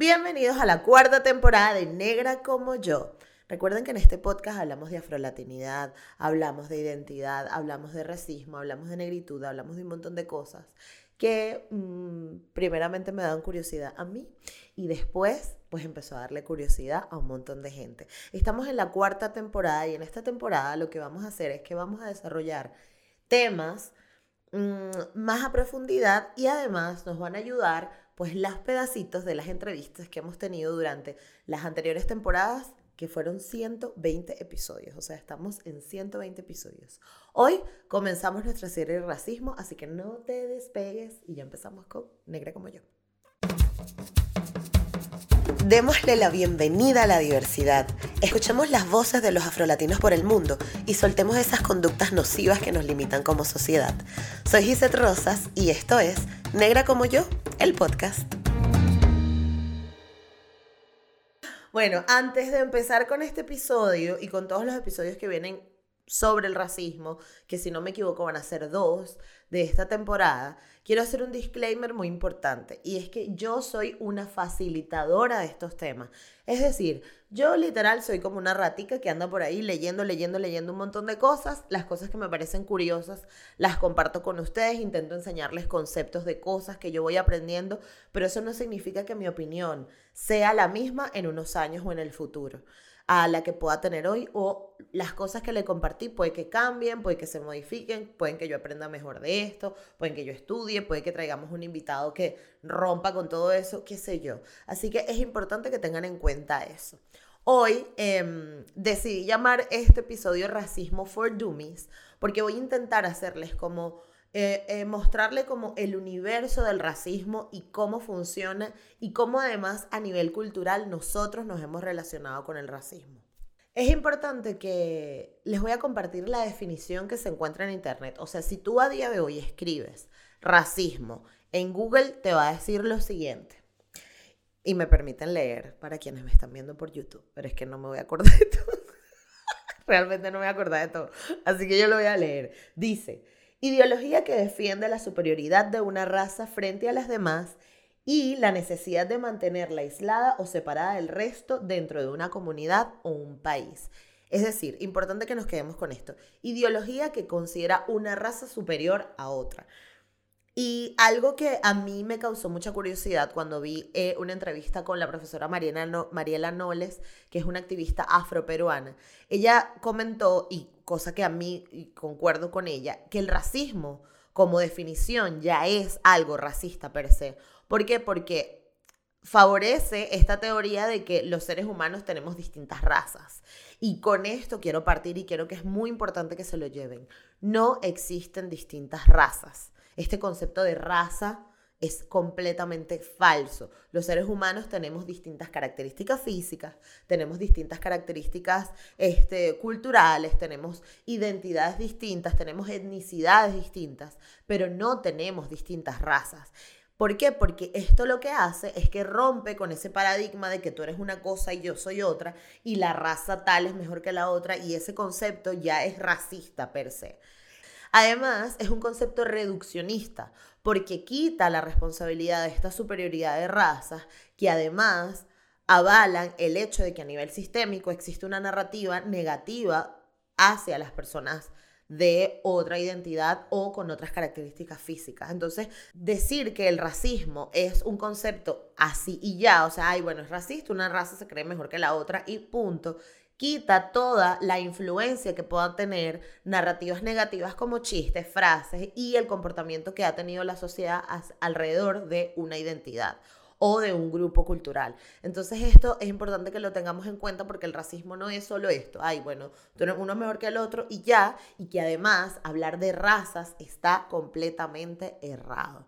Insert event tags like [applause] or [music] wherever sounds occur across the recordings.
Bienvenidos a la cuarta temporada de Negra como yo. Recuerden que en este podcast hablamos de afrolatinidad, hablamos de identidad, hablamos de racismo, hablamos de negritud, hablamos de un montón de cosas que mm, primeramente me dan curiosidad a mí y después pues empezó a darle curiosidad a un montón de gente. Estamos en la cuarta temporada y en esta temporada lo que vamos a hacer es que vamos a desarrollar temas mm, más a profundidad y además nos van a ayudar pues las pedacitos de las entrevistas que hemos tenido durante las anteriores temporadas que fueron 120 episodios, o sea, estamos en 120 episodios. Hoy comenzamos nuestra serie de racismo, así que no te despegues y ya empezamos con Negra como yo. Démosle la bienvenida a la diversidad. Escuchemos las voces de los afrolatinos por el mundo y soltemos esas conductas nocivas que nos limitan como sociedad. Soy Gisette Rosas y esto es Negra como yo, el podcast. Bueno, antes de empezar con este episodio y con todos los episodios que vienen sobre el racismo, que si no me equivoco van a ser dos de esta temporada, quiero hacer un disclaimer muy importante y es que yo soy una facilitadora de estos temas. Es decir, yo literal soy como una ratica que anda por ahí leyendo, leyendo, leyendo un montón de cosas. Las cosas que me parecen curiosas las comparto con ustedes, intento enseñarles conceptos de cosas que yo voy aprendiendo, pero eso no significa que mi opinión sea la misma en unos años o en el futuro a la que pueda tener hoy o las cosas que le compartí puede que cambien, puede que se modifiquen, pueden que yo aprenda mejor de esto, pueden que yo estudie, puede que traigamos un invitado que rompa con todo eso, qué sé yo. Así que es importante que tengan en cuenta eso. Hoy em, decidí llamar este episodio Racismo for Dummies porque voy a intentar hacerles como eh, eh, mostrarle como el universo del racismo y cómo funciona y cómo además a nivel cultural nosotros nos hemos relacionado con el racismo. Es importante que les voy a compartir la definición que se encuentra en Internet. O sea, si tú a día de hoy escribes racismo en Google, te va a decir lo siguiente. Y me permiten leer para quienes me están viendo por YouTube, pero es que no me voy a acordar de todo. [laughs] Realmente no me voy a acordar de todo. Así que yo lo voy a leer. Dice, ideología que defiende la superioridad de una raza frente a las demás y la necesidad de mantenerla aislada o separada del resto dentro de una comunidad o un país. Es decir, importante que nos quedemos con esto. Ideología que considera una raza superior a otra. Y algo que a mí me causó mucha curiosidad cuando vi eh, una entrevista con la profesora Mariela, Mariela Noles, que es una activista afroperuana, ella comentó, y cosa que a mí concuerdo con ella, que el racismo como definición ya es algo racista per se. ¿Por qué? Porque favorece esta teoría de que los seres humanos tenemos distintas razas. Y con esto quiero partir y quiero que es muy importante que se lo lleven. No existen distintas razas este concepto de raza es completamente falso. Los seres humanos tenemos distintas características físicas, tenemos distintas características este, culturales, tenemos identidades distintas, tenemos etnicidades distintas, pero no tenemos distintas razas. ¿Por qué? Porque esto lo que hace es que rompe con ese paradigma de que tú eres una cosa y yo soy otra y la raza tal es mejor que la otra y ese concepto ya es racista per se. Además, es un concepto reduccionista porque quita la responsabilidad de esta superioridad de razas que además avalan el hecho de que a nivel sistémico existe una narrativa negativa hacia las personas de otra identidad o con otras características físicas. Entonces, decir que el racismo es un concepto así y ya, o sea, ay, bueno, es racista, una raza se cree mejor que la otra y punto, quita toda la influencia que puedan tener narrativas negativas como chistes, frases y el comportamiento que ha tenido la sociedad alrededor de una identidad o de un grupo cultural. Entonces esto es importante que lo tengamos en cuenta porque el racismo no es solo esto, ay, bueno, uno es mejor que el otro y ya, y que además hablar de razas está completamente errado.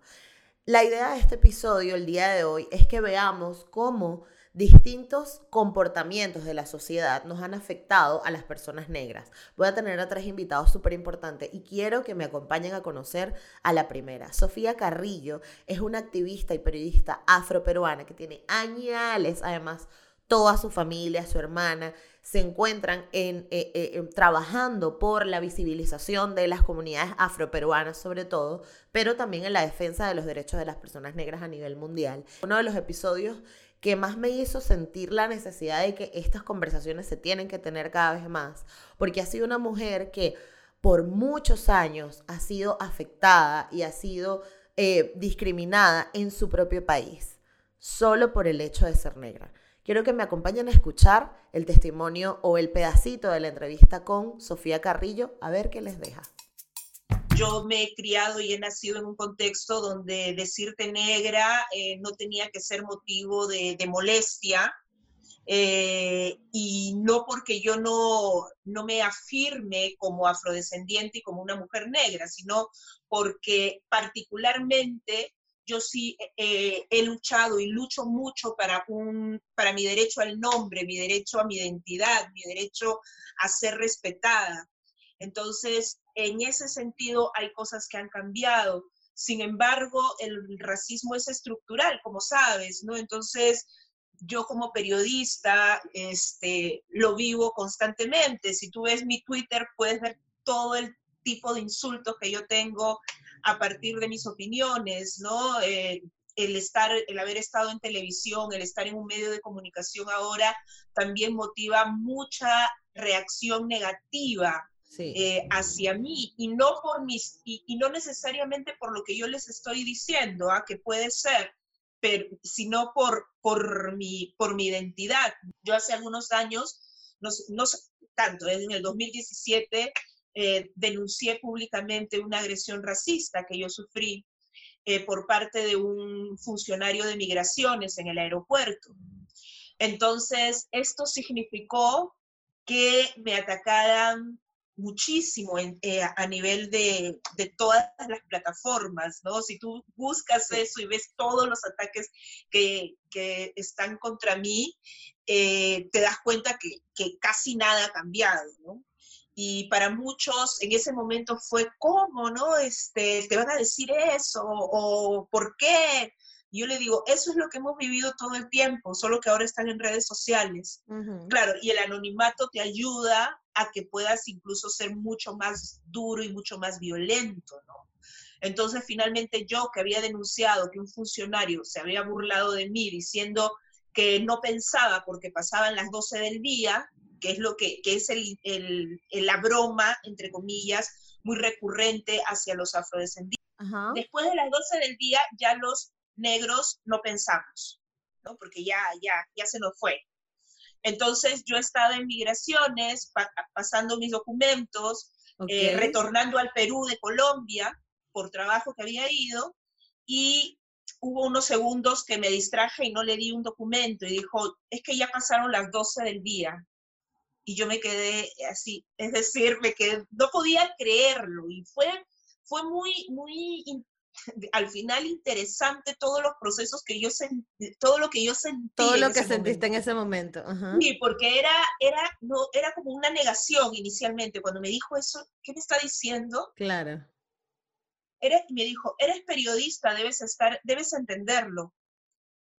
La idea de este episodio el día de hoy es que veamos cómo distintos comportamientos de la sociedad nos han afectado a las personas negras. Voy a tener a tres invitados súper importantes y quiero que me acompañen a conocer a la primera. Sofía Carrillo es una activista y periodista afroperuana que tiene añales, además, toda su familia, su hermana, se encuentran en, eh, eh, trabajando por la visibilización de las comunidades afroperuanas sobre todo, pero también en la defensa de los derechos de las personas negras a nivel mundial. Uno de los episodios que más me hizo sentir la necesidad de que estas conversaciones se tienen que tener cada vez más, porque ha sido una mujer que por muchos años ha sido afectada y ha sido eh, discriminada en su propio país, solo por el hecho de ser negra. Quiero que me acompañen a escuchar el testimonio o el pedacito de la entrevista con Sofía Carrillo, a ver qué les deja. Yo me he criado y he nacido en un contexto donde decirte negra eh, no tenía que ser motivo de, molestia, eh, y no porque yo no, no me afirme como afrodescendiente y como una mujer negra, sino porque particularmente yo sí eh, he luchado y lucho mucho para, un, para mi derecho al nombre, mi derecho a mi identidad, mi derecho a ser respetada. Entonces, en ese sentido hay cosas que han cambiado. Sin embargo, el racismo es estructural, como sabes, ¿no? Entonces, yo como periodista este, lo vivo constantemente. Si tú ves mi Twitter, puedes ver todo el tipo de insultos que yo tengo a partir de mis opiniones, ¿no? Eh, el estar, el haber estado en televisión, el estar en un medio de comunicación ahora, también motiva mucha reacción negativa eh, hacia mí y no por mis y, no necesariamente por lo que yo les estoy diciendo, ¿ah? que puede ser, pero, sino por, por, mi, por mi identidad. Yo hace algunos años, no, no tanto, en el 2017 eh, denuncié públicamente una agresión racista que yo sufrí eh, por parte de un funcionario de migraciones en el aeropuerto. Entonces, esto significó que me atacaran muchísimo eh, a nivel de, todas las plataformas, ¿no? Si tú buscas eso y ves todos los ataques que, están contra mí, te das cuenta que, que, casi nada ha cambiado, ¿no? y para muchos en ese momento fue, ¿cómo, no? Este, te van a decir eso, o ¿por qué? Yo le digo, eso es lo que hemos vivido todo el tiempo, solo que ahora están en redes sociales. Claro, y el anonimato te ayuda a que puedas incluso ser mucho más duro y mucho más violento, ¿no? Entonces, finalmente yo que había denunciado que un funcionario se había burlado de mí diciendo que no pensaba porque pasaban las 12 del día, que es lo que, es el, la broma, entre comillas, muy recurrente hacia los afrodescendientes. Después de las 12 del día ya los negros no pensamos, ¿no? porque ya, ya, ya se nos fue. Entonces yo he estado en migraciones, pasando mis documentos, eh, retornando al Perú de Colombia por trabajo que había ido y hubo unos segundos que me distraje y no le di un documento y dijo, es que ya pasaron las 12 del día y yo me quedé así, es decir, me quedé, no podía creerlo y fue, fue muy, muy, al final interesante todos los procesos que yo sentí, todo lo que yo sentí. Todo lo que sentiste en ese momento. Sí, porque era, era, no, era como una negación inicialmente. Cuando me dijo eso, ¿qué me está diciendo? Claro. Eres, me dijo, eres periodista, debes estar, debes entenderlo.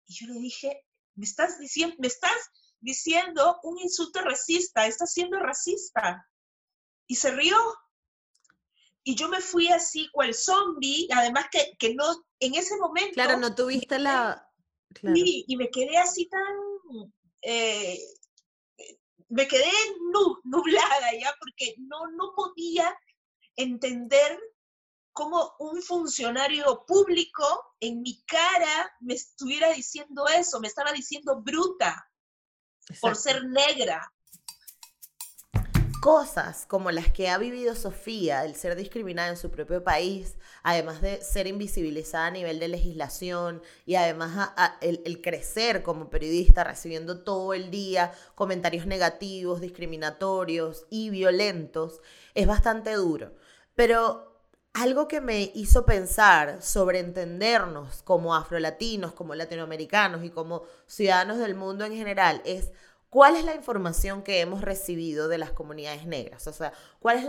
Y yo le dije, me estás diciendo, me estás diciendo un insulto racista, está siendo racista. Y se rió. Y yo me fui así cual zombie, además que, que no, en ese momento... Claro, no tuviste la... Y me quedé así tan... Eh, me quedé nublada ya, porque no, no podía entender cómo un funcionario público en mi cara me estuviera diciendo eso, me estaba diciendo bruta por ser negra. Cosas como las que ha vivido Sofía, el ser discriminada en su propio país, además de ser invisibilizada a nivel de legislación y además el, crecer como periodista recibiendo todo el día comentarios negativos, discriminatorios y violentos, es bastante duro. Pero algo que me hizo pensar sobre entendernos como afrolatinos, como latinoamericanos y como ciudadanos del mundo en general es cuál es la información que hemos recibido de las comunidades negras. O sea, cuál es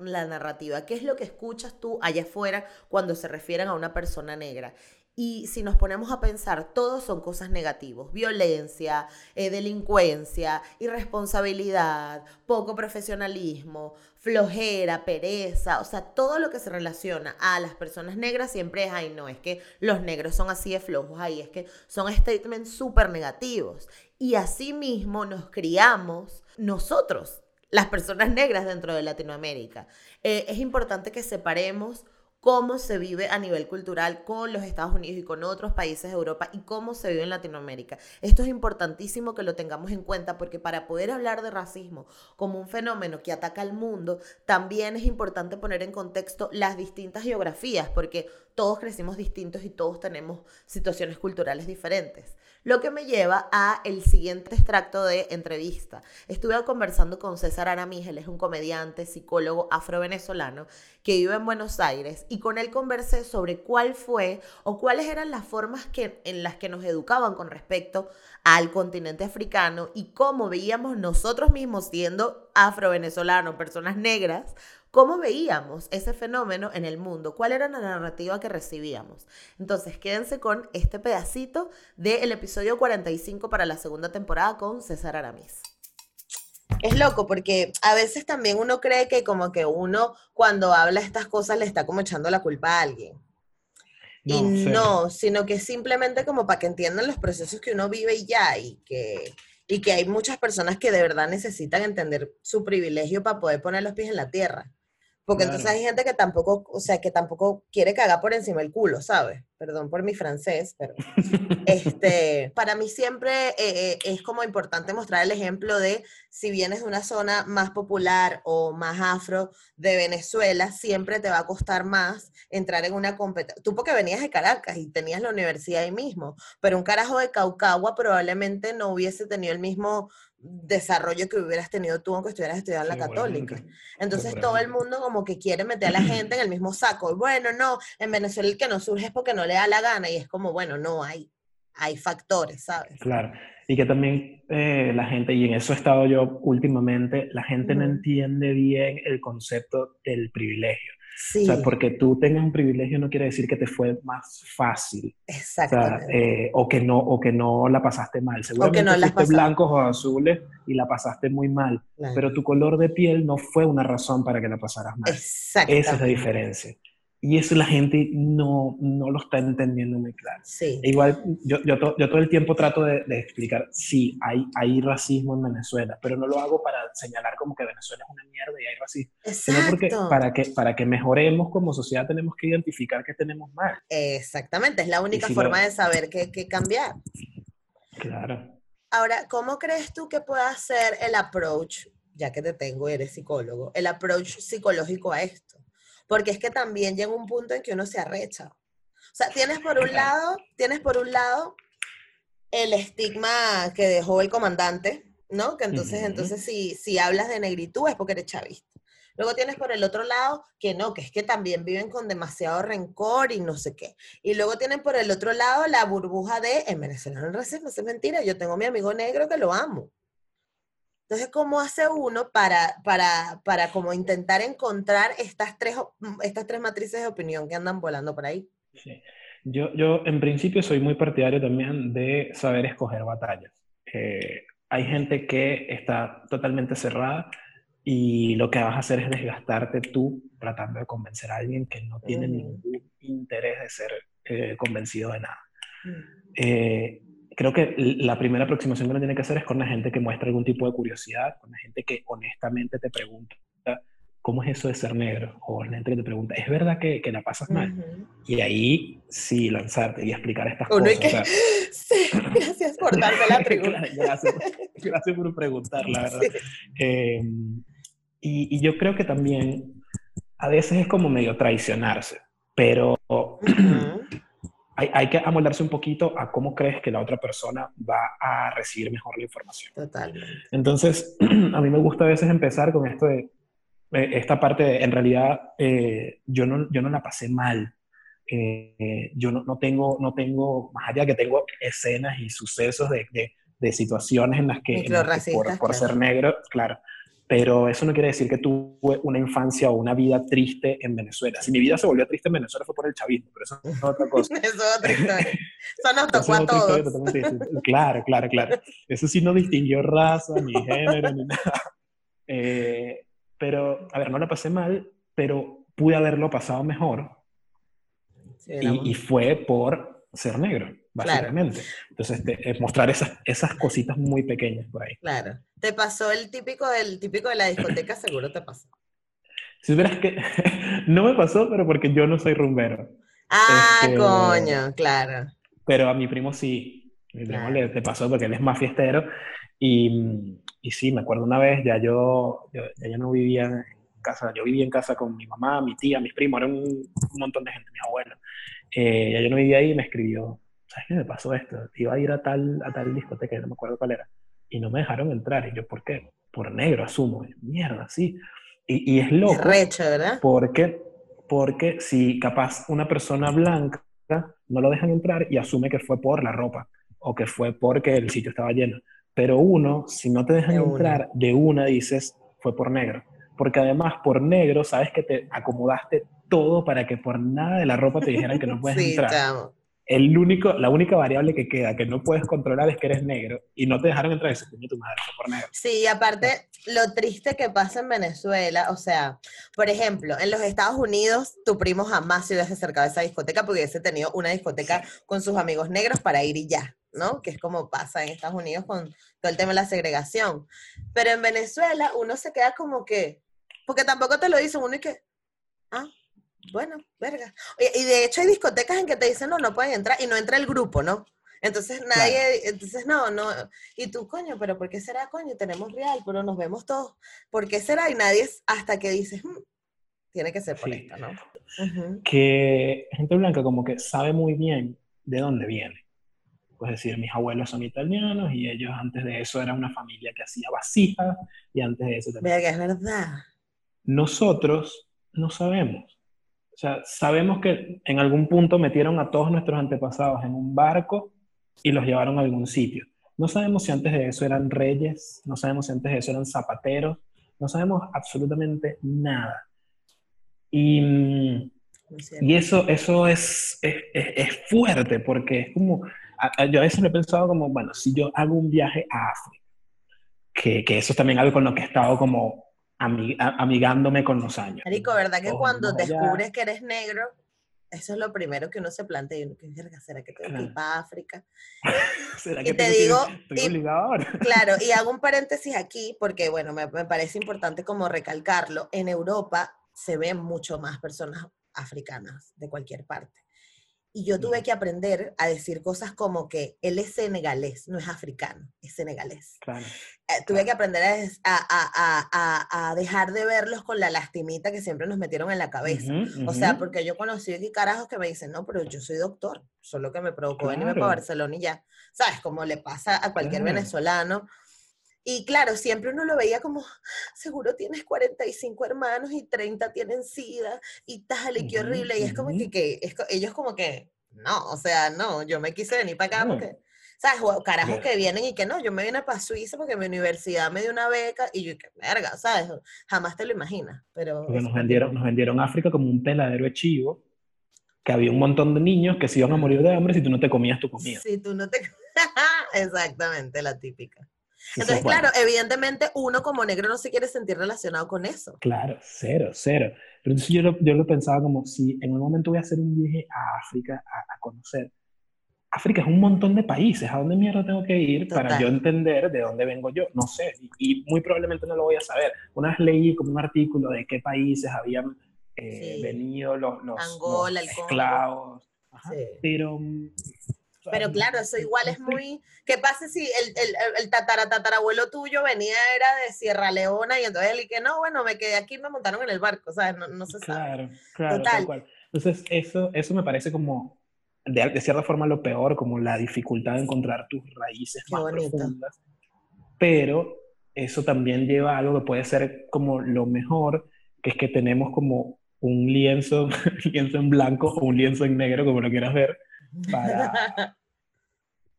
la, narrativa, qué es lo que escuchas tú allá afuera cuando se refieren a una persona negra. Y si nos ponemos a pensar, todos son cosas negativas. Violencia, eh, delincuencia, irresponsabilidad, poco profesionalismo, flojera, pereza. O sea, todo lo que se relaciona a las personas negras siempre es, ay, no, es que los negros son así de flojos, ahí es que son statements súper negativos. Y así mismo nos criamos nosotros, las personas negras dentro de Latinoamérica. Eh, es importante que separemos cómo se vive a nivel cultural con los Estados Unidos y con otros países de Europa y cómo se vive en Latinoamérica. Esto es importantísimo que lo tengamos en cuenta porque para poder hablar de racismo como un fenómeno que ataca al mundo, también es importante poner en contexto las distintas geografías porque todos crecimos distintos y todos tenemos situaciones culturales diferentes. Lo que me lleva a el siguiente extracto de entrevista. Estuve conversando con César Aramíz, él es un comediante, psicólogo afro-venezolano que vive en Buenos Aires y con él conversé sobre cuál fue o cuáles eran las formas que, en las que nos educaban con respecto al continente africano y cómo veíamos nosotros mismos siendo afro-venezolanos, personas negras, cómo veíamos ese fenómeno en el mundo, cuál era la narrativa que recibíamos. Entonces, quédense con este pedacito del episodio 45 para la segunda temporada con César Aramis. Es loco porque a veces también uno cree que como que uno cuando habla estas cosas le está como echando la culpa a alguien. y no, sino que simplemente como para que entiendan los procesos que uno vive y ya, y que, y que hay muchas personas que de verdad necesitan entender su privilegio para poder poner los pies en la tierra. Porque entonces hay gente que tampoco, o sea, que tampoco quiere cagar por encima el culo, ¿sabes? Perdón por mi francés, pero este, para mí siempre eh, eh, es como importante mostrar el ejemplo de si vienes de una zona más popular o más afro de Venezuela, siempre te va a costar más entrar en una competencia. Tú porque venías de Caracas y tenías la universidad ahí mismo, pero un carajo de Caucagua probablemente no hubiese tenido el mismo desarrollo que hubieras tenido tú aunque estuvieras estudiando en la católica. Entonces todo el mundo como que quiere meter a la gente en [clears throat] el mismo saco. Y bueno, no, en Venezuela el que no surge es porque no le da la gana y es como, bueno, no, hay, hay factores, ¿sabes? Claro. Y que también eh, la gente, y en eso he estado yo últimamente, la gente no entiende bien el concepto del privilegio. O sea, porque tú tengas un privilegio no quiere decir que te fue más fácil. Exacto. O, eh, o, que no, o que no la pasaste mal. Seguramente o que no fuiste blancos o azules y la pasaste muy mal. Pero tu color de piel no fue una razón para que la pasaras mal. Esa es la diferencia. Y eso la gente no, no lo está entendiendo muy claro. Sí. E igual, yo, yo, yo, todo el tiempo trato de, de, explicar, sí, hay, hay racismo en Venezuela, pero no lo hago para señalar como que Venezuela es una mierda y hay racismo. Exacto. Sino porque para que, para que mejoremos como sociedad tenemos que identificar que tenemos mal. Exactamente, es la única forma de saber qué, qué cambiar. Claro. Ahora, ¿cómo crees tú que pueda ser el approach, ya que te tengo, eres psicólogo, el approach psicológico a esto? Porque es que también llega un punto en que uno se arrecha. O sea, tienes por un lado, tienes por un lado el estigma que dejó el comandante, ¿no? Que entonces, entonces si, si hablas de negritud es porque eres chavista. Luego tienes por el otro lado que no, que es que también viven con demasiado rencor y no sé qué. Y luego tienen por el otro lado la burbuja de en Venezuela no racismo, es mentira, yo tengo a mi amigo negro que lo amo. Entonces, ¿cómo hace uno para, para, para como intentar encontrar estas tres, mm, estas tres matrices de opinión que andan volando por ahí? Sí. Yo, yo, en principio, soy muy partidario también de saber escoger batallas. Eh, hay gente que está totalmente cerrada y lo que vas a hacer es desgastarte tú tratando de convencer a alguien que no tiene ningún interés de ser eh, convencido de nada. Mm. Eh, creo que la primera aproximación que uno tiene que hacer es con la gente que muestra algún tipo de curiosidad, con la gente que honestamente te pregunta, ¿cómo es eso de ser negro? O la gente que te pregunta, ¿es verdad que, que la pasas mal? Y ahí sí lanzarte y explicar estas cosas. Que... [laughs] sí, gracias por darme la [laughs] pregunta. gracias, gracias, por preguntar, la verdad. Eh, y, y, yo creo que también a veces es como medio traicionarse, pero hay, hay, que amoldarse un poquito a cómo crees que la otra persona va a recibir mejor la información. Totalmente. Entonces, [clears throat] a mí me gusta a veces empezar con esto de, esta parte de, en realidad, eh, yo, no, yo no la pasé mal. Eh, yo no, no, tengo, no tengo, más allá que tengo escenas y sucesos de, de, de situaciones en las que, por, por ser negro, claro, pero eso no quiere decir que tuve una infancia o una vida triste en Venezuela. Si mi vida se volvió triste en Venezuela fue por el chavismo, pero eso es otra cosa. [laughs] eso es otra [laughs] historia. Eso nos tocó a todos. claro, claro, claro. Eso sí no distinguió raza, ni género, ni nada. Eh, pero, a ver, no la pasé mal, pero pude haberlo pasado mejor. y, y, fue por ser negro, básicamente. Entonces, este, mostrar esas, esas cositas muy pequeñas por ahí. Claro. Te pasó el típico, del típico de la discoteca, [coughs] seguro te pasó. Si verás que [laughs] no me pasó, pero porque yo no soy rumbero. Ah, este, coño, claro. Pero a mi primo sí. Mi primo le, pasó porque él es más fiestero. Y, y, sí, me acuerdo una vez, ya yo, ya yo no vivía en casa, yo vivía en casa con mi mamá, mi tía, mis primos, era un, montón de gente, mi abuelo. Eh, ya yo no vivía ahí y me escribió, ¿sabes qué me pasó esto? Iba a ir a tal, a tal discoteca, no me acuerdo cuál era y no me dejaron entrar. Y yo, ¿por qué? Por negro, asumo. Mierda, sí. Y, y es loco. Recho, ¿verdad? Porque, porque si capaz una persona blanca no lo dejan entrar y asume que fue por la ropa o que fue porque el sitio estaba lleno. Pero uno, si no te dejan entrar, de una dices, fue por negro. Porque además, por negro, sabes que te acomodaste todo para que por nada de la ropa te dijeran que no [laughs] puedes sí, entrar el único, la única variable que queda que no puedes controlar es que eres negro y no te dejaron entrar ese coño tu madre por negro. Sí, aparte lo triste que pasa en Venezuela, o sea, por ejemplo, en los Estados Unidos tu primo jamás se hubiese acercado a esa discoteca porque hubiese tenido una discoteca con sus amigos negros para ir y ya, ¿no? Que es como pasa en Estados Unidos con todo el tema de la segregación. Pero en Venezuela uno se queda como que, porque tampoco te lo dicen uno y que, ah, bueno, verga. y de hecho hay discotecas en que te dicen, no, no pueden entrar, y no entra el grupo, ¿no? Entonces nadie, entonces no, no, y tú, coño, pero ¿por qué será, coño? Tenemos real, pero nos vemos todos. ¿Por qué será? Y nadie es hasta que dices, hmm, tiene que ser por esto, ¿no? Que gente blanca como que sabe muy bien de dónde viene. Pues decir, mis abuelos son italianos y ellos antes de eso era una familia que hacía vasijas y antes de eso también. Verga, es verdad. Nosotros no sabemos o sea, sabemos que en algún punto metieron a todos nuestros antepasados en un barco y los llevaron a algún sitio. No sabemos si antes de eso eran reyes, no sabemos si antes de eso eran zapateros, no sabemos absolutamente nada. Y, y eso, eso es, es, es, fuerte porque es como, yo a veces me he pensado como, bueno, si yo hago un viaje a África, que, que eso es también algo con lo que he estado como amigándome con los años. Marico, ¿verdad que cuando descubres que eres negro, eso es lo primero que uno se plantea y uno que ¿será que tengo que ir para África? [laughs] ¿Será que y te digo, y, [laughs] claro, y hago un paréntesis aquí porque, bueno, me, me parece importante como recalcarlo, en Europa se ven mucho más personas africanas de cualquier parte. Y yo tuve que aprender a decir cosas como que él es senegalés, no es africano, es senegalés. Eh, tuve que aprender a, dejar de verlos con la lastimita que siempre nos metieron en la cabeza. O sea, porque yo conocí aquí carajos que me dicen, no, pero yo soy doctor, solo que me provocó venirme para Barcelona y ya. ¿Sabes? Como le pasa a cualquier venezolano. Y claro, siempre uno lo veía como, seguro tienes 45 hermanos y 30 tienen SIDA y tal, y qué horrible. Y es como que, que ellos como que, no, o sea, no, yo me quise venir para acá porque, ¿sabes? Carajos que vienen y que no, yo me vine para Suiza porque mi universidad me dio una beca y yo, qué verga, ¿sabes? Jamás te lo imaginas, pero... Porque nos vendieron, nos vendieron África como un peladero de chivo, que había un montón de niños que se iban a morir de hambre si tú no te comías tu comida. Si tú no te... [laughs] Exactamente, la típica. Entonces, claro, evidentemente uno como negro no se quiere sentir relacionado con eso. Claro, cero, cero. Pero entonces yo lo, yo lo pensaba como si en un momento voy a hacer un viaje a África a, conocer. África es un montón de países. ¿A dónde mierda tengo que ir para yo entender de dónde vengo yo? No sé. Y, muy probablemente no lo voy a saber. Una vez leí como un artículo de qué países habían eh, venido los, los, Angola, los esclavos. Pero mm, pero claro, eso igual es muy... ¿Qué pasa si el, el, el tataratatarabuelo tuyo venía, era de Sierra Leona y entonces él y que no, bueno, me quedé aquí me montaron en el barco, ¿sabes? No, no se sabe. Claro, claro, Entonces, eso, eso me parece como, de, de, cierta forma, lo peor, como la dificultad de encontrar tus raíces más profundas. Pero eso también lleva a algo que puede ser como lo mejor, que es que tenemos como un lienzo, [laughs] lienzo en blanco o un lienzo en negro, como lo quieras ver, para,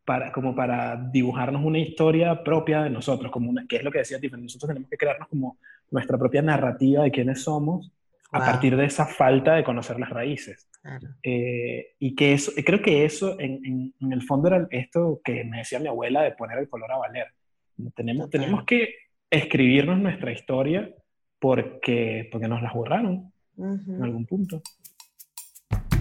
para, como para dibujarnos una historia propia de nosotros, como una, que es lo que decía Tiffany, nosotros tenemos que crearnos como nuestra propia narrativa de quiénes somos a partir de esa falta de conocer las raíces. Eh, y que eso, creo que eso en, en, el fondo era esto que me decía mi abuela de poner el color a valer. Tenemos, tenemos que escribirnos nuestra historia porque, porque nos la borraron en algún punto.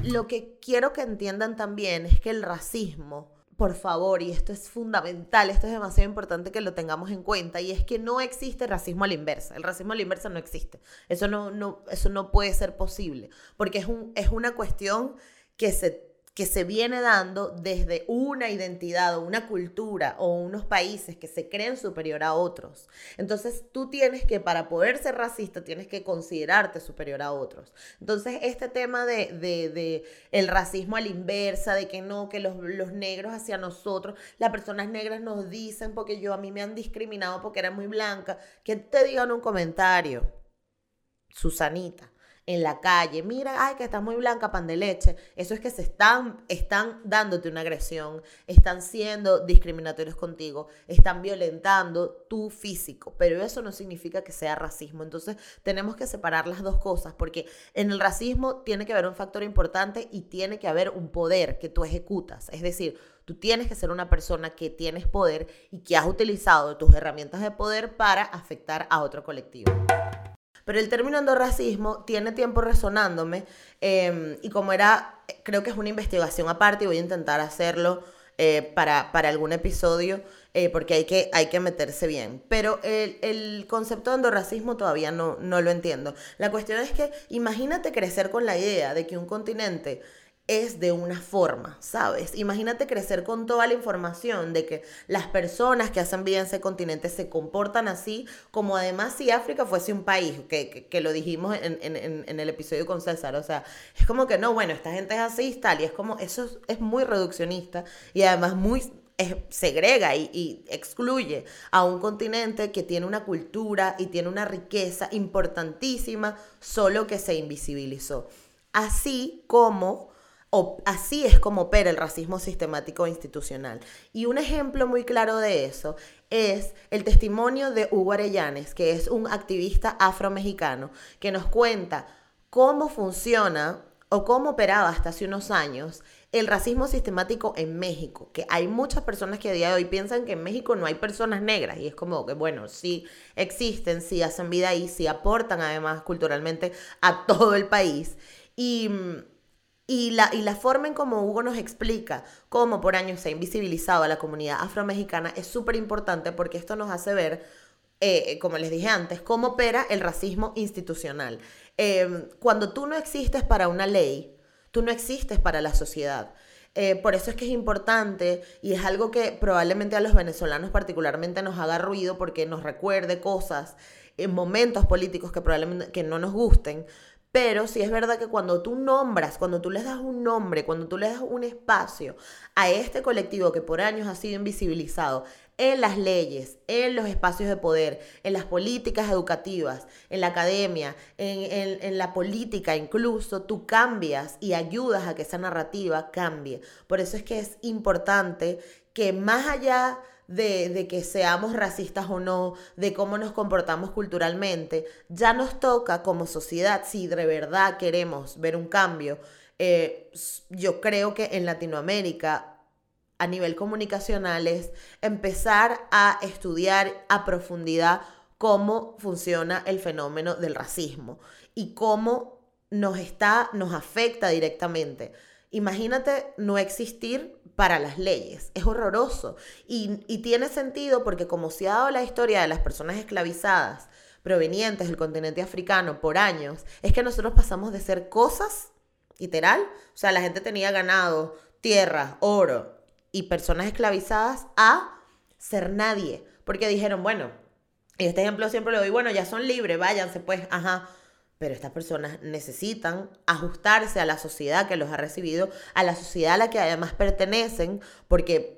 Lo que quiero que entiendan también es que el racismo por favor, y esto es fundamental, esto es demasiado importante que lo tengamos en cuenta, y es que no existe racismo a la inversa. El racismo a la inversa no existe. Eso no, no, eso no puede ser posible, porque es, un, es una cuestión que se que se viene dando desde una identidad o una cultura o unos países que se creen superior a otros. Entonces tú tienes que, para poder ser racista, tienes que considerarte superior a otros. Entonces este tema de, de, el racismo a la inversa, de que no, que los, los negros hacia nosotros, las personas negras nos dicen porque yo a mí me han discriminado porque era muy blanca, que te digan un comentario, Susanita en la calle, mira, ay, que estás muy blanca, pan de leche. Eso es que se están, están dándote una agresión, están siendo discriminatorios contigo, están violentando tu físico, pero eso no significa que sea racismo. Entonces tenemos que separar las dos cosas, porque en el racismo tiene que haber un factor importante y tiene que haber un poder que tú ejecutas. Es decir, tú tienes que ser una persona que tienes poder y que has utilizado tus herramientas de poder para afectar a otro colectivo. Pero el término endorracismo tiene tiempo resonándome em, y como era, creo que es una investigación aparte y voy a intentar hacerlo eh, para, para, algún episodio eh, porque hay que, hay que meterse bien. Pero el, el concepto de endorracismo todavía no, no lo entiendo. La cuestión es que imagínate crecer con la idea de que un continente es de una forma, ¿sabes? Imagínate crecer con toda la información de que las personas que hacen vida en ese continente se comportan así, como además si África fuese un país, que, que, lo dijimos en, en, el episodio con César, o sea, es como que no, bueno, esta gente es así y tal, y es como, eso es, muy reduccionista y además muy segrega y, y, excluye a un continente que tiene una cultura y tiene una riqueza importantísima, solo que se invisibilizó. Así como así es como opera el racismo sistemático institucional. Y un ejemplo muy claro de eso es el testimonio de Hugo Arellanes, que es un activista afromexicano, que nos cuenta cómo funciona o cómo operaba hasta hace unos años el racismo sistemático en México, que hay muchas personas que a día de hoy piensan que en México no hay personas negras y es como que, bueno, sí existen, sí hacen vida ahí, sí aportan además culturalmente a [laughs] todo el país. Y mm, y la, y la forma en cómo Hugo nos explica cómo por años se ha invisibilizado a la comunidad afromexicana es súper importante porque esto nos hace ver, eh, como les dije antes, cómo opera el racismo institucional. Em, cuando tú no existes para una ley, tú no existes para la sociedad. Eh, por eso es que es importante y es algo que probablemente a los venezolanos particularmente nos haga ruido porque nos recuerde cosas en momentos políticos que probablemente que no nos gusten, pero sí es verdad que cuando tú nombras, cuando tú les das un nombre, cuando tú le das un espacio a este colectivo que por años ha sido invisibilizado en las leyes, en los espacios de poder, en las políticas educativas, en la academia, en, en la política incluso, tú cambias y ayudas a que esa narrativa cambie. Por eso es que es importante que más allá de, que seamos racistas o no, de cómo nos comportamos culturalmente, ya nos toca como sociedad, si de verdad queremos ver un cambio, eh, yo creo que en Latinoamérica a nivel comunicacional es empezar a estudiar a profundidad cómo funciona el fenómeno del racismo y cómo nos está, nos afecta directamente. Imagínate no existir para las leyes. Es horroroso. Y, tiene sentido porque como se ha dado la historia de las personas esclavizadas provenientes del continente africano por años, es que nosotros pasamos de ser cosas, literal, o sea, la gente tenía ganado, tierra, oro y personas esclavizadas a ser nadie. Porque dijeron, bueno, y este ejemplo siempre lo doy, bueno, ya son libres, váyanse pues, ajá. Pero estas personas necesitan ajustarse a la sociedad que los ha recibido, a la sociedad a la que además pertenecen, porque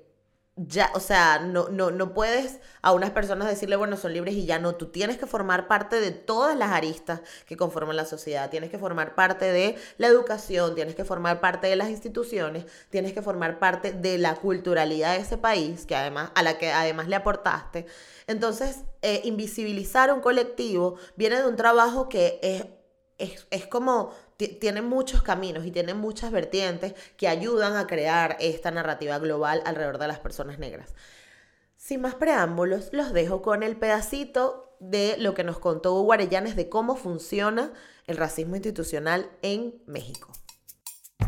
ya, o sea, no, no, no puedes a unas personas decirle, bueno, son libres y ya no, tú tienes que formar parte de todas las aristas que conforman la sociedad, tienes que formar parte de la educación, tienes que formar parte de las instituciones, tienes que formar parte de la culturalidad de ese país, que además, a la que además le aportaste. Entonces, eh, invisibilizar un colectivo viene de un trabajo que es, es, es como tiene muchos caminos y tiene muchas vertientes que ayudan a crear esta narrativa global alrededor de las personas negras. Sin más preámbulos, los dejo con el pedacito de lo que nos contó Hugo Arellanes de cómo funciona el racismo institucional en México.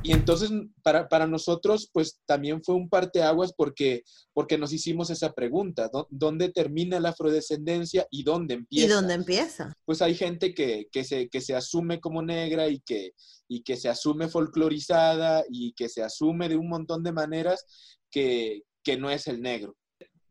Y entonces para, para, nosotros pues también fue un parteaguas porque, porque nos hicimos esa pregunta, ¿dónde termina la afrodescendencia y dónde empieza? ¿Y dónde empieza? Pues hay gente que, que, se, que se asume como negra y que, y que se asume folclorizada y que se asume de un montón de maneras que, que no es el negro.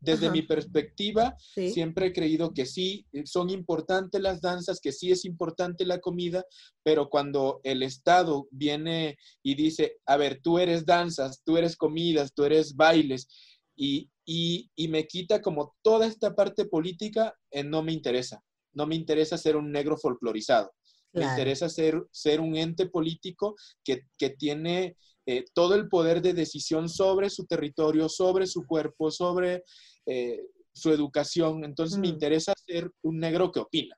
Desde mi perspectiva, siempre he creído que sí, eh, son importantes las danzas, que sí es importante la comida, pero cuando el Estado viene y dice, a ver, tú eres danzas, tú eres comidas, tú eres bailes, y, me quita como toda esta parte política, eh, no me interesa. No me interesa ser un negro folclorizado. Me interesa ser, ser un ente político que, que tiene eh, todo el poder de decisión sobre su territorio, sobre su cuerpo, sobre eh, su educación. Entonces me mm. interesa ser un negro que opina.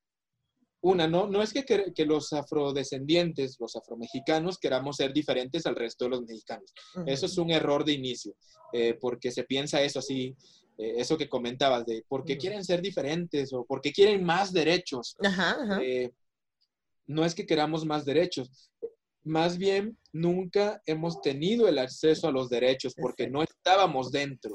Una, no, no es que, que, los afrodescendientes, los afromexicanos, queramos ser diferentes al resto de los mexicanos. Eso es un error de inicio, eh, porque se piensa eso así, eso que comentabas, de por qué quieren ser diferentes o por qué quieren más derechos. no es que queramos más derechos, más bien nunca hemos tenido el acceso a los derechos porque no estábamos dentro.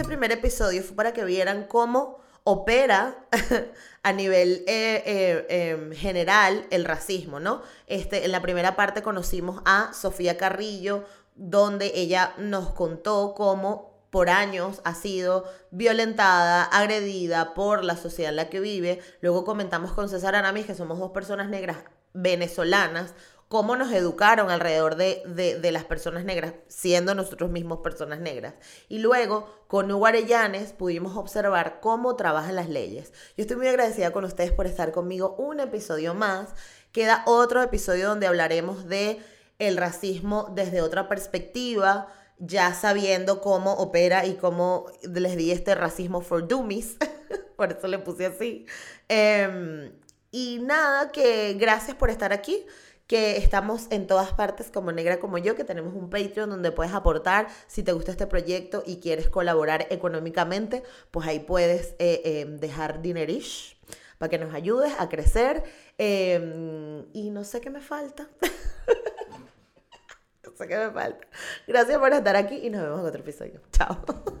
Este primer episodio fue para que vieran cómo opera [laughs] a nivel eh, eh, em, general el racismo, ¿no? Este, en la primera parte conocimos a Sofía Carrillo, donde ella nos contó cómo por años ha sido violentada, agredida por la sociedad en la que vive. Luego comentamos con César Aramis, que somos dos personas negras venezolanas, cómo nos educaron alrededor de, de, las personas negras, siendo nosotros mismos personas negras. Y luego, con Hugo Arellanes, pudimos observar cómo trabajan las leyes. Yo estoy muy agradecida con ustedes por estar conmigo un episodio más. Queda otro episodio donde hablaremos de el racismo desde otra perspectiva, ya sabiendo cómo opera y cómo les di este racismo for dummies, [laughs] por eso le puse así. Em, y nada, que gracias por estar aquí que estamos en todas partes como Negra como yo, que tenemos un Patreon donde puedes aportar si te gusta este proyecto y quieres colaborar económicamente, pues ahí puedes eh, eh, dejar dinerish para que nos ayudes a crecer. Em, y no sé qué me falta. [laughs] no sé qué me falta. Gracias por estar aquí y nos vemos en otro episodio. Chao. [laughs]